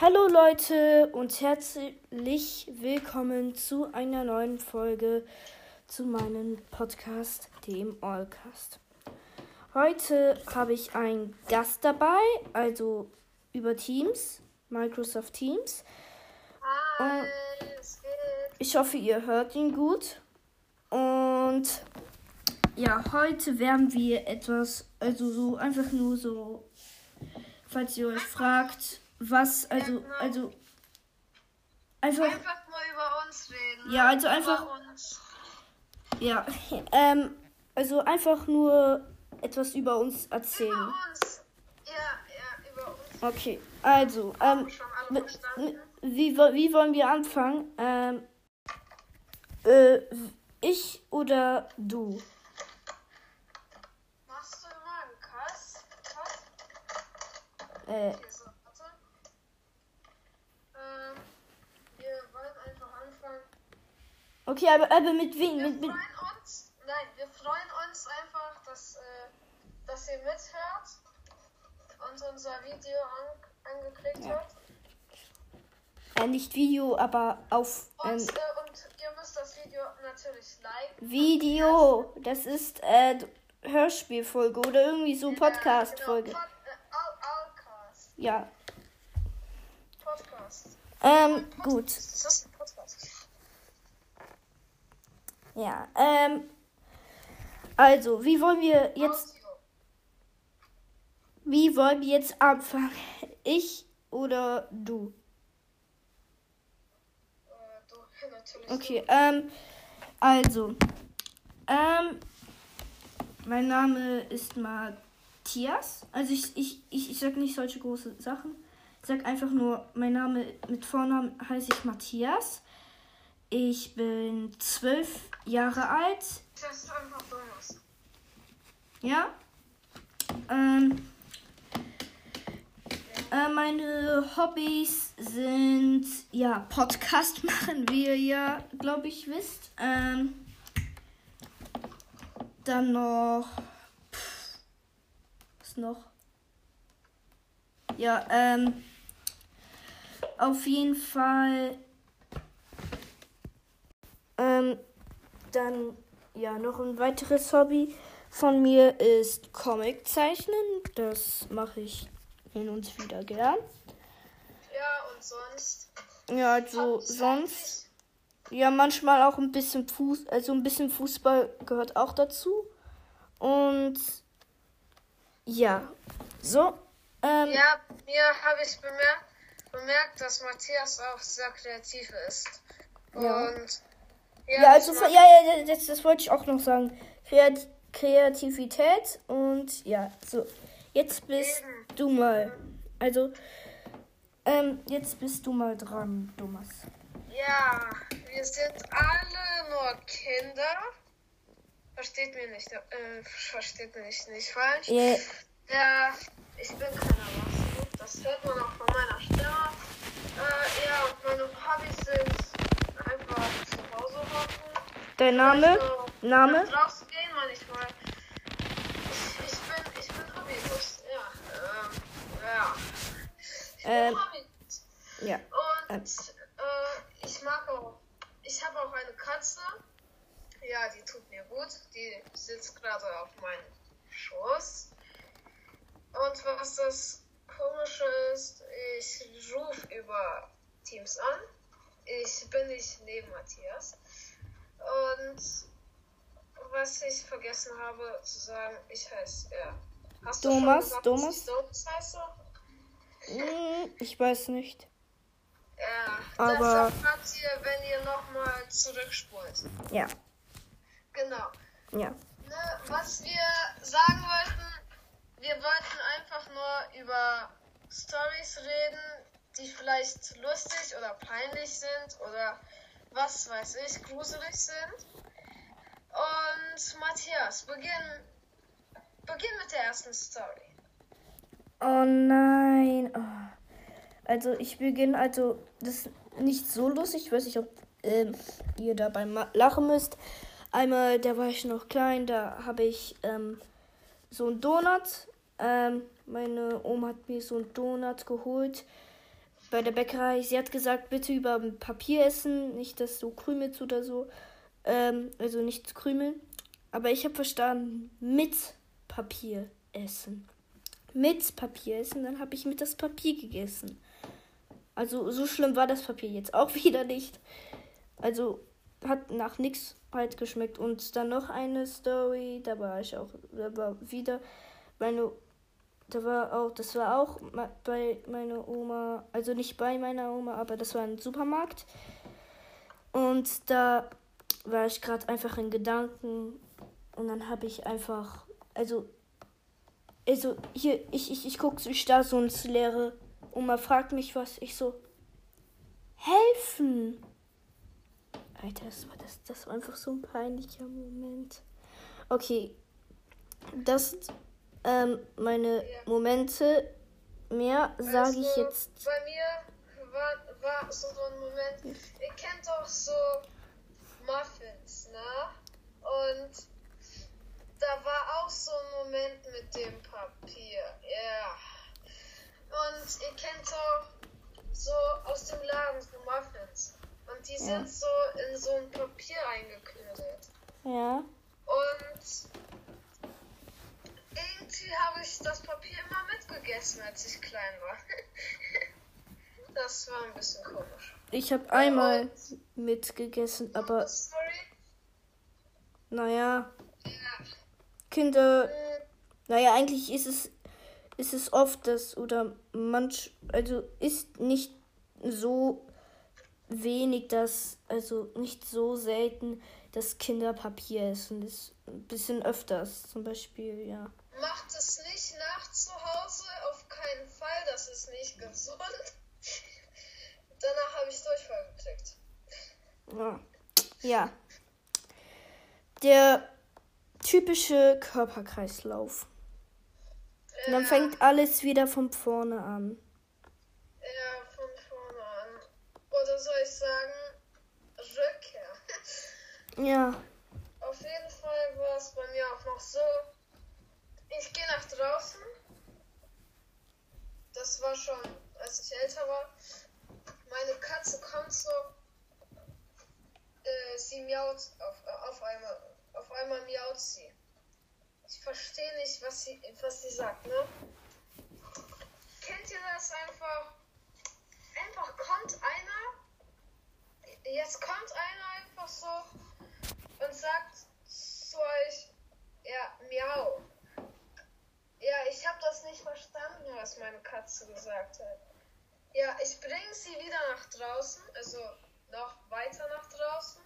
Hallo Leute und herzlich willkommen zu einer neuen Folge zu meinem Podcast, dem Allcast. Heute habe ich einen Gast dabei, also über Teams, Microsoft Teams. Hi. Ich hoffe, ihr hört ihn gut. Und ja, heute werden wir etwas, also so einfach nur so, falls ihr euch fragt, was, also, also einfach, Einfach mal über uns reden. Ja, also einfach- Über uns. ja, ähm, also einfach nur etwas über uns erzählen. Über uns. Ja, ja, über uns. Okay, also, ähm, wie, wie wollen wir anfangen? Ähm, äh, ich oder du? Machst du immer einen Kass? Kass? Äh, okay, aber, aber mit wem? Wir Mit, mit, freuen uns, nein, wir freuen uns einfach, dass, äh, dass ihr mithört und unser Video an, angeklickt Ja. habt. äh, nicht Video, aber auf Und, ähm, äh, und ihr müsst das Video natürlich liken. Video. Das ist äh, Hörspielfolge oder irgendwie so Podcast-Folge. Genau, Pod, äh. Ja. Podcast. Ähm, gut. Das ist ein Podcast. Ja. Ähm, also, wie wollen wir jetzt, wie wollen wir jetzt anfangen? Ich oder du? Okay, ähm, also, ähm, mein Name ist Matthias. Also ich, ich, ich, ich sag nicht solche große Sachen. Ich sag einfach nur, mein Name mit Vornamen heiße ich Matthias. Ich bin zwölf Jahre alt. Das ist einfach Thomas. Ja. Ähm, äh, meine Hobbys sind ja Podcast machen, wie ihr ja, glaube ich, wisst. Ähm, dann noch. Pff, was noch? Ja, ähm. Auf jeden Fall. Ähm, dann ja, noch ein weiteres Hobby von mir ist Comic zeichnen. Das mache ich hin und wieder gern. Ja, und sonst? Ja, also sonst ja manchmal auch ein bisschen Fuß, also ein bisschen Fußball gehört auch dazu. Und ja, so. Ähm, Ja, mir habe ich bemerkt, bemerkt, dass Matthias auch sehr kreativ ist. Ja. Und ja, also ja, ja, das, das wollte ich auch noch sagen. Kreat Kreativität und ja, so. Jetzt bist Eben. du mal. Also, ähm, jetzt bist du mal dran, Thomas. Ja, wir sind alle nur Kinder. Versteht mir nicht, äh, versteht mich nicht falsch. Ja, Ja, ich bin kein Erwachsener. Das hört man auch von meiner Stimme. Äh, ja, meine Hobbys sind einfach. Dein Name? Also, Name? Draußen gehen manchmal. Ich, ich bin, ich bin hobbylos. Ja, ähm, ja. Ich bin Ähm, hobbylos. Ja. Und äh, ich mag auch, ich habe auch eine Katze. Ja, die tut mir gut. Die sitzt gerade auf meinem Schoß. Und was das Komische ist, ich rufe über Teams an. Ich bin nicht neben Matthias. Und was ich vergessen habe zu sagen, ich heiße, ja. Hast du schon Thomas, gesagt, Thomas? Thomas heiße? Hm, Ich weiß nicht. Ja, Aber- das erfahrt ihr, wenn ihr nochmal zurückspult. Ja, Genau. ja. Ne, was wir sagen wollten, wir wollten einfach nur über Stories reden, die vielleicht lustig oder peinlich sind oder was weiß ich, gruselig sind. Und Matthias, beginn, beginn mit der ersten Story. Oh nein. Oh. Also ich beginne, also das ist nicht so lustig. Ich weiß nicht, ob ähm, ihr dabei lachen müsst. Einmal, da war ich noch klein, da habe ich ähm, so einen Donut. Ähm, meine Oma hat mir so einen Donut geholt. Bei der Bäckerei. Sie hat gesagt, bitte über Papier essen, nicht dass du krümelst oder so. Ähm, also nicht krümeln. Aber ich habe verstanden, mit Papier essen. Mit Papier essen, dann habe ich mit das Papier gegessen. Also so schlimm war das Papier jetzt auch wieder nicht. Also hat nach nichts halt geschmeckt. Und dann noch eine Story, da war ich auch, da war wieder meine, da war auch, das war auch bei meiner Oma, also nicht bei meiner Oma, aber das war ein Supermarkt. Und da war ich gerade einfach in Gedanken und dann habe ich einfach, also, also hier, ich, ich, ich gucke, ich da so ins Leere Oma fragt mich was, ich so, helfen. Alter, das war, das, das war einfach so ein peinlicher Moment. Okay, das ähm, meine ja. Momente. Mehr sage also, ich jetzt. Bei mir war, war so ein Moment. Ihr kennt doch so Muffins, ne? Und da war auch so ein Moment mit dem Papier. Ja. Und ihr kennt auch so aus dem Laden so Muffins. Und die sind so in so ein Papier eingeknüttelt. Ja. Und irgendwie habe ich das Papier immer mitgegessen, als ich klein war. das war ein bisschen komisch. Ich habe einmal Und, mitgegessen, aber. Sorry. Naja. Ja. Kinder. Hm. Naja, eigentlich ist es, ist es oft das oder manch, also ist nicht so wenig, dass, also nicht so selten, dass Kinder Papier essen. Das ist ein bisschen öfters, zum Beispiel, ja. Macht es nicht nach zu Hause, auf keinen Fall, das ist nicht gesund. Danach habe ich Durchfall gekriegt. Ja. ja. Der typische Körperkreislauf. Und dann fängt alles wieder von vorne an. oder soll ich sagen, Rückkehr. Ja. Auf jeden Fall war es bei mir auch noch so, ich gehe nach draußen. Das war schon, als ich älter war. Meine Katze kommt so, äh, sie miaut auf, äh, auf einmal, auf einmal miaut sie. Ich verstehe nicht, was sie, was sie sagt, ne? Kennt ihr das einfach? Einfach kommt einer Jetzt kommt einer einfach so und sagt zu euch, ja, miau. Ja, ich habe das nicht verstanden, was meine Katze gesagt hat. Ja, ich bringe sie wieder nach draußen, also noch weiter nach draußen.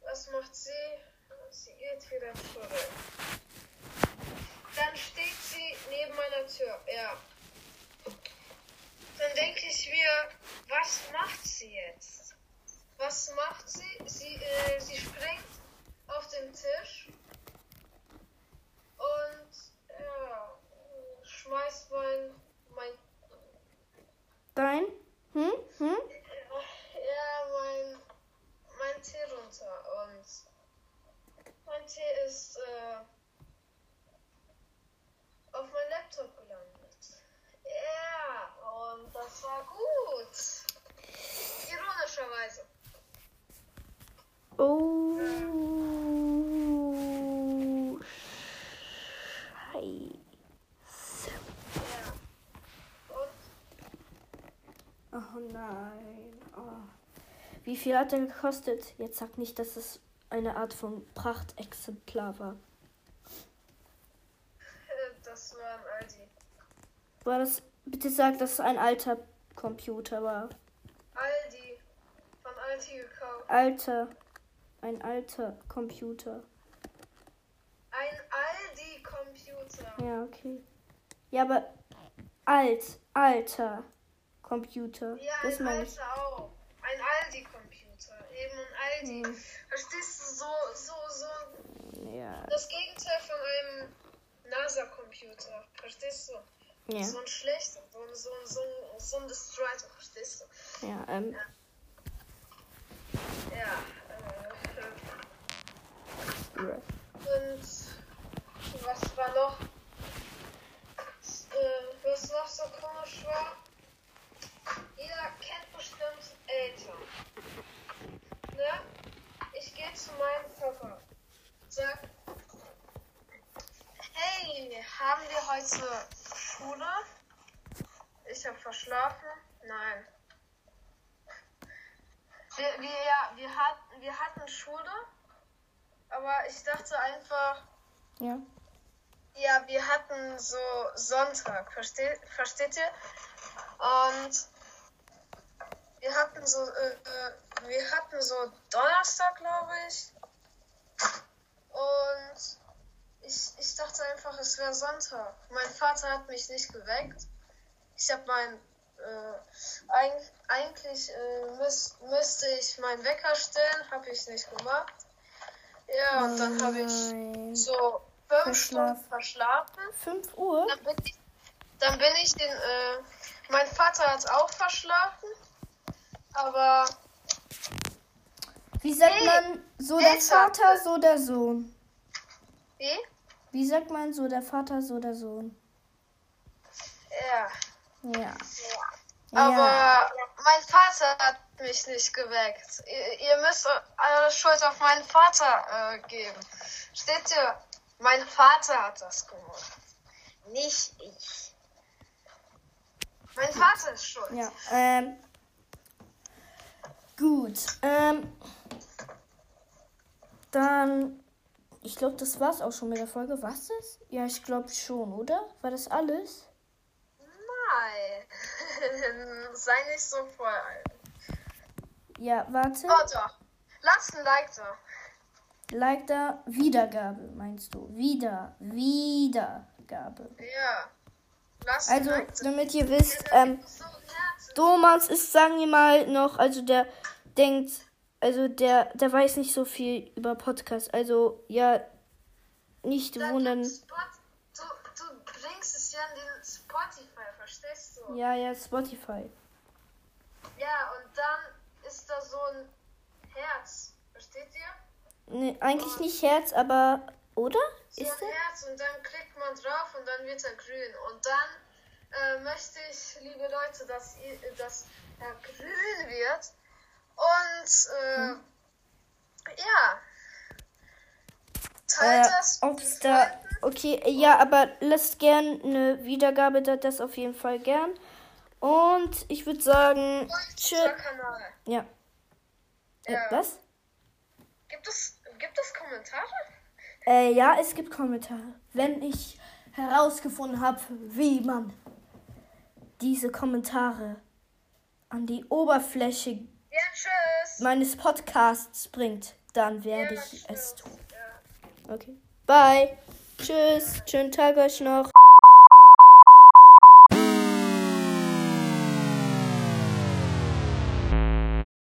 Was macht sie? Sie geht wieder zurück. Dann steht sie neben meiner Tür. Ja, dann denke ich mir, was macht sie jetzt? Was macht sie? Sie, äh, sie springt auf den Tisch und ja, schmeißt mein, mein Dein? Hm? Hm? Ja, mein, mein Tee runter und mein Tee ist äh, auf mein Laptop gelandet. Ja, und das war gut. Ironischerweise. Oh. Scheiße. Ja. Und? Oh nein. Oh. Wie viel hat er gekostet? Jetzt sag nicht, dass es eine Art von Prachtexemplar war. Das war ein Aldi. War das Bitte sag, dass es ein alter Computer war. Aldi. Von Aldi gekauft. Alter. Ein alter Computer. Ein Aldi-Computer. Ja, okay. Ja, aber alt, alter Computer. Ja, das ein alter ich. auch. Ein Aldi-Computer. Hm. Verstehst du, so, so, so. Ja. Das Gegenteil von einem NASA-Computer. Verstehst du? Ja. So ein schlechter, so ein, so ein, so ein, so ein Destroyer, verstehst du? Ja, ähm. Ja, ja äh, Und was war noch? Äh, was noch so komisch war? haben wir heute Schule? Verschlafen. Nein. Wir, wir, ja, wir, hatten, wir hatten Schule, aber ich dachte einfach, Ja. ja, wir hatten so Sonntag, versteht, versteht ihr? Und wir hatten so, äh, äh, wir hatten so Donnerstag, glaube ich. Und ich, ich dachte einfach, es wäre Sonntag. Mein Vater hat mich nicht geweckt. Ich habe mein, äh, eig eigentlich äh, müß, müsste ich meinen Wecker stellen, habe ich nicht gemacht. Ja, und dann habe ich so fünf Verschlafen. Stunden verschlafen. 5 Uhr? Dann bin ich, dann bin ich den, äh, mein Vater hat auch verschlafen, aber Wie sagt Hey, man so der. Vater, so der Sohn? wie? Wie sagt man so der Vater, so der Sohn? Ja. Ja. Aber Ja. mein Vater hat mich nicht geweckt. Ihr, ihr müsst eure Schuld auf meinen Vater äh, geben. Steht ihr? Mein Vater hat das gemacht. Nicht ich. Mein Vater ist schuld. Ja, ähm. Gut, ähm. Dann. Ich glaube, das war's auch schon mit der Folge. Was das? Ja, ich glaube schon, oder? War das alles? Nein. Sei nicht so voll. Ja, warte. Oh doch. Lasst ein Like da. Like da. Wiedergabe, meinst du? Wieder. Wiedergabe. Ja. Lasst Also, Like da. damit ihr wisst, ähm. Domans ist, sagen wir mal, noch, also der denkt, also der, der weiß nicht so viel über Podcasts. Also, ja, nicht wundern. du, du bringst es ja in den Spotify, verstehst du? Ja, ja, Spotify. Ja, und dann ist da so ein Herz. Versteht ihr? Nee, eigentlich nicht Herz, aber, oder? So Ist ein? Herz und dann klickt man drauf und dann wird er grün. Und dann äh, möchte ich, liebe Leute, dass, ihr, dass er grün wird. Und äh, ja. Teilt Äh, das ob's den da, Freunden. Okay, äh, ja, aber lasst gern eine Wiedergabe, da, das auf jeden Fall gern. Und ich würde sagen, Kanal. Ja. Äh, was? Gibt es, gibt es Kommentare? Äh, ja, es gibt Kommentare. Wenn ich herausgefunden habe, wie man diese Kommentare an die Oberfläche Ja, tschüss. meines Podcasts bringt, dann werde Ja, ich tschüss. es tun. Ja. Okay. Bye. Tschüss. Schönen Tag euch noch.